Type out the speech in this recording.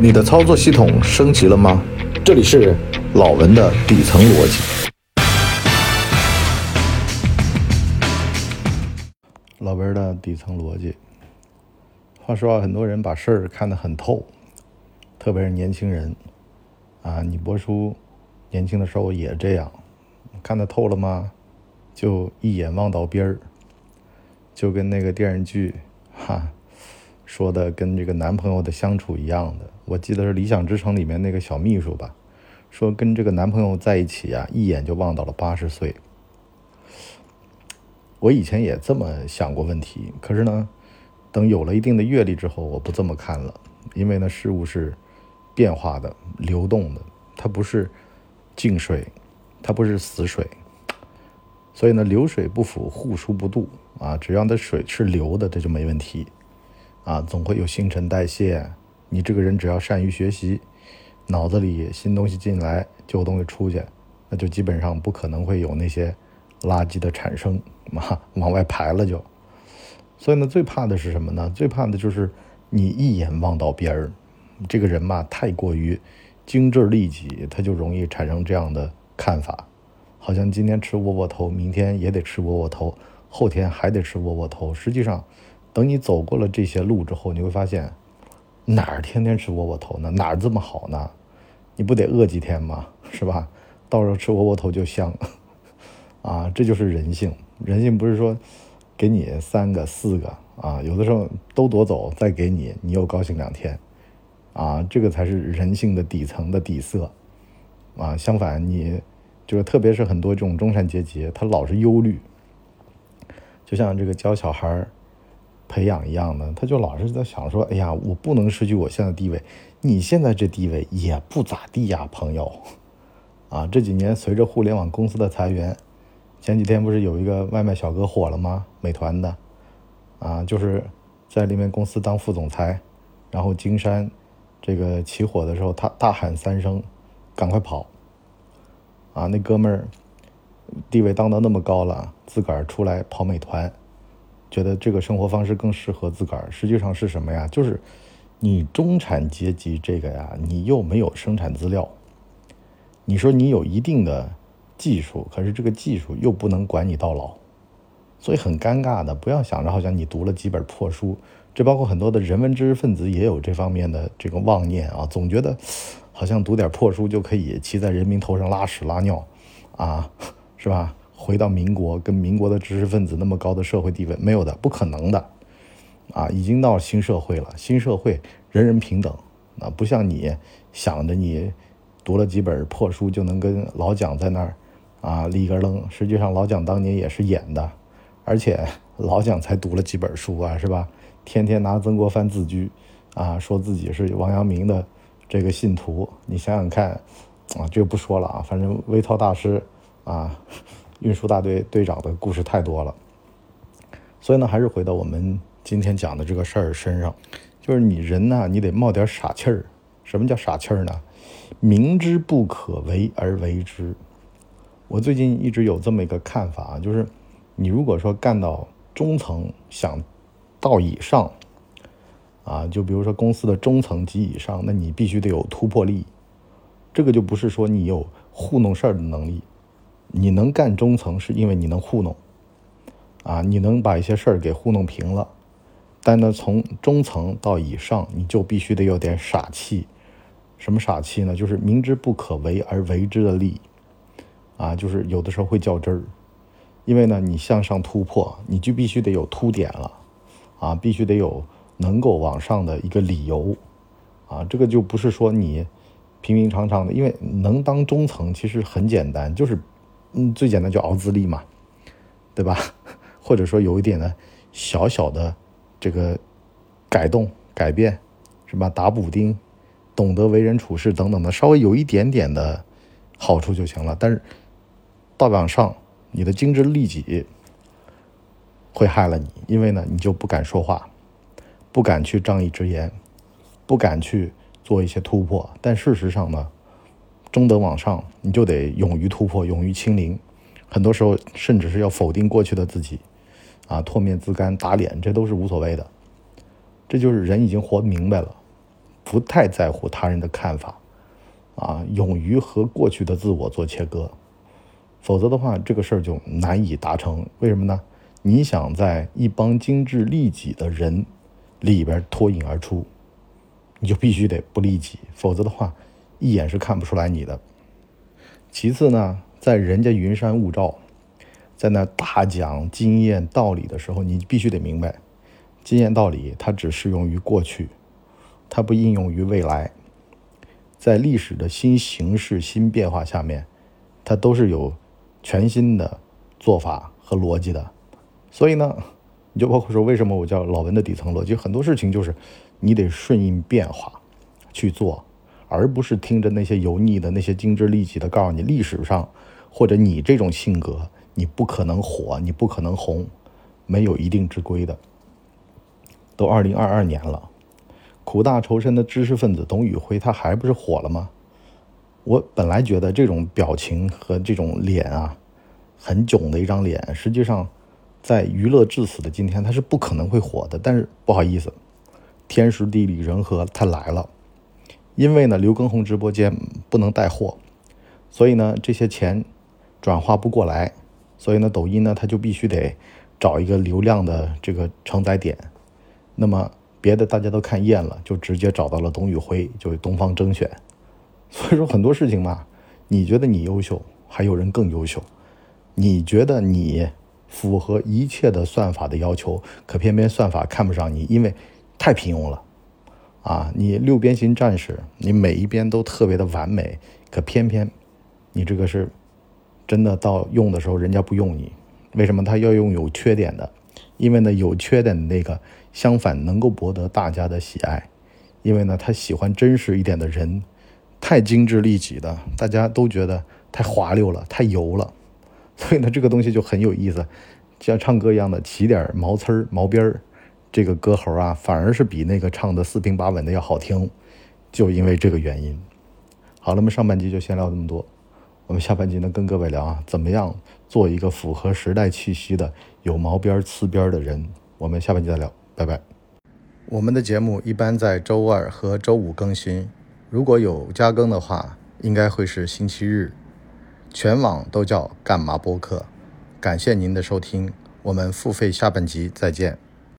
你的操作系统升级了吗？这里是老文的底层逻辑。老文的底层逻辑。话说啊，很多人把事儿看得很透，特别是年轻人啊。你博叔年轻的时候也这样，看得透了吗？就一眼望到边儿，就跟那个电视剧哈说的跟这个男朋友的相处一样的。我记得是《理想之城》里面那个小秘书吧，说跟这个男朋友在一起啊，一眼就望到了八十岁。我以前也这么想过问题，可是呢，等有了一定的阅历之后，我不这么看了，因为呢，事物是变化的、流动的，它不是静水，它不是死水，所以呢，流水不腐，户枢不蠹啊，只要它水是流的，这就没问题啊，总会有新陈代谢。你这个人只要善于学习，脑子里新东西进来，旧东西出去，那就基本上不可能会有那些垃圾的产生嘛，往外排了就。所以呢，最怕的是什么呢？最怕的就是你一眼望到边儿，这个人嘛，太过于精致利己，他就容易产生这样的看法，好像今天吃窝窝头，明天也得吃窝窝头，后天还得吃窝窝头。实际上，等你走过了这些路之后，你会发现。哪儿天天吃窝窝头呢？哪儿这么好呢？你不得饿几天吗？是吧？到时候吃窝窝头就香，啊，这就是人性。人性不是说给你三个四个啊，有的时候都夺走再给你，你又高兴两天，啊，这个才是人性的底层的底色，啊，相反你就是特别是很多这种中产阶级，他老是忧虑，就像这个教小孩。培养一样的，他就老是在想说：“哎呀，我不能失去我现在地位。你现在这地位也不咋地呀，朋友。”啊，这几年随着互联网公司的裁员，前几天不是有一个外卖小哥火了吗？美团的，啊，就是在里面公司当副总裁，然后金山这个起火的时候，他大喊三声：“赶快跑！”啊，那哥们儿地位当到那么高了，自个儿出来跑美团。觉得这个生活方式更适合自个儿，实际上是什么呀？就是你中产阶级这个呀，你又没有生产资料。你说你有一定的技术，可是这个技术又不能管你到老，所以很尴尬的。不要想着好像你读了几本破书，这包括很多的人文知识分子也有这方面的这个妄念啊，总觉得好像读点破书就可以骑在人民头上拉屎拉尿啊，是吧？回到民国，跟民国的知识分子那么高的社会地位没有的，不可能的，啊，已经到新社会了。新社会人人平等，啊，不像你想着你读了几本破书就能跟老蒋在那儿啊立个楞。实际上老蒋当年也是演的，而且老蒋才读了几本书啊，是吧？天天拿曾国藩自居，啊，说自己是王阳明的这个信徒。你想想看，啊，这个不说了啊，反正微操大师啊。运输大队队长的故事太多了，所以呢，还是回到我们今天讲的这个事儿身上，就是你人呢，你得冒点傻气儿。什么叫傻气儿呢？明知不可为而为之。我最近一直有这么一个看法啊，就是你如果说干到中层，想到以上，啊，就比如说公司的中层及以上，那你必须得有突破力。这个就不是说你有糊弄事儿的能力。你能干中层，是因为你能糊弄，啊，你能把一些事儿给糊弄平了。但呢，从中层到以上，你就必须得有点傻气。什么傻气呢？就是明知不可为而为之的力，啊，就是有的时候会较真儿。因为呢，你向上突破，你就必须得有突点了，啊，必须得有能够往上的一个理由，啊，这个就不是说你平平常常的，因为能当中层其实很简单，就是。嗯，最简单就熬资历嘛，对吧？或者说有一点的小小的这个改动、改变，是吧？打补丁，懂得为人处事等等的，稍微有一点点的好处就行了。但是到往上，你的精致利己会害了你，因为呢，你就不敢说话，不敢去仗义直言，不敢去做一些突破。但事实上呢？中等往上，你就得勇于突破，勇于清零。很多时候，甚至是要否定过去的自己，啊，唾面自干、打脸，这都是无所谓的。这就是人已经活明白了，不太在乎他人的看法，啊，勇于和过去的自我做切割，否则的话，这个事儿就难以达成。为什么呢？你想在一帮精致利己的人里边脱颖而出，你就必须得不利己，否则的话，一眼是看不出来你的。其次呢，在人家云山雾罩，在那大讲经验道理的时候，你必须得明白，经验道理它只适用于过去。它不应用于未来，在历史的新形势、新变化下面，它都是有全新的做法和逻辑的。所以呢，你就包括说，为什么我叫老文的底层逻辑？很多事情就是你得顺应变化去做，而不是听着那些油腻的、那些精致利己的告诉你历史上或者你这种性格你不可能火，你不可能红，没有一定之规的。都二零二二年了。苦大仇深的知识分子董宇辉，他还不是火了吗？我本来觉得这种表情和这种脸啊，很囧的一张脸，实际上在娱乐至死的今天，他是不可能会火的。但是不好意思，天时地利人和，他来了。因为呢，刘畊宏直播间不能带货，所以呢，这些钱转化不过来，所以呢，抖音呢，他就必须得找一个流量的这个承载点。那么。别的大家都看厌了，就直接找到了董宇辉，就东方甄选。所以说很多事情嘛，你觉得你优秀，还有人更优秀；你觉得你符合一切的算法的要求，可偏偏算法看不上你，因为太平庸了。啊，你六边形战士，你每一边都特别的完美，可偏偏你这个是真的到用的时候，人家不用你。为什么他要用有缺点的？因为呢，有缺点的那个。相反，能够博得大家的喜爱，因为呢，他喜欢真实一点的人，太精致利己的，大家都觉得太滑溜了，太油了，所以呢，这个东西就很有意思，像唱歌一样的起点毛刺儿、毛边儿，这个歌喉啊，反而是比那个唱的四平八稳的要好听，就因为这个原因。好了，那么上半集就先聊这么多，我们下半集呢，跟各位聊啊，怎么样做一个符合时代气息的有毛边儿、刺边儿的人？我们下半集再聊。拜拜。我们的节目一般在周二和周五更新，如果有加更的话，应该会是星期日。全网都叫干嘛播客。感谢您的收听，我们付费下半集再见。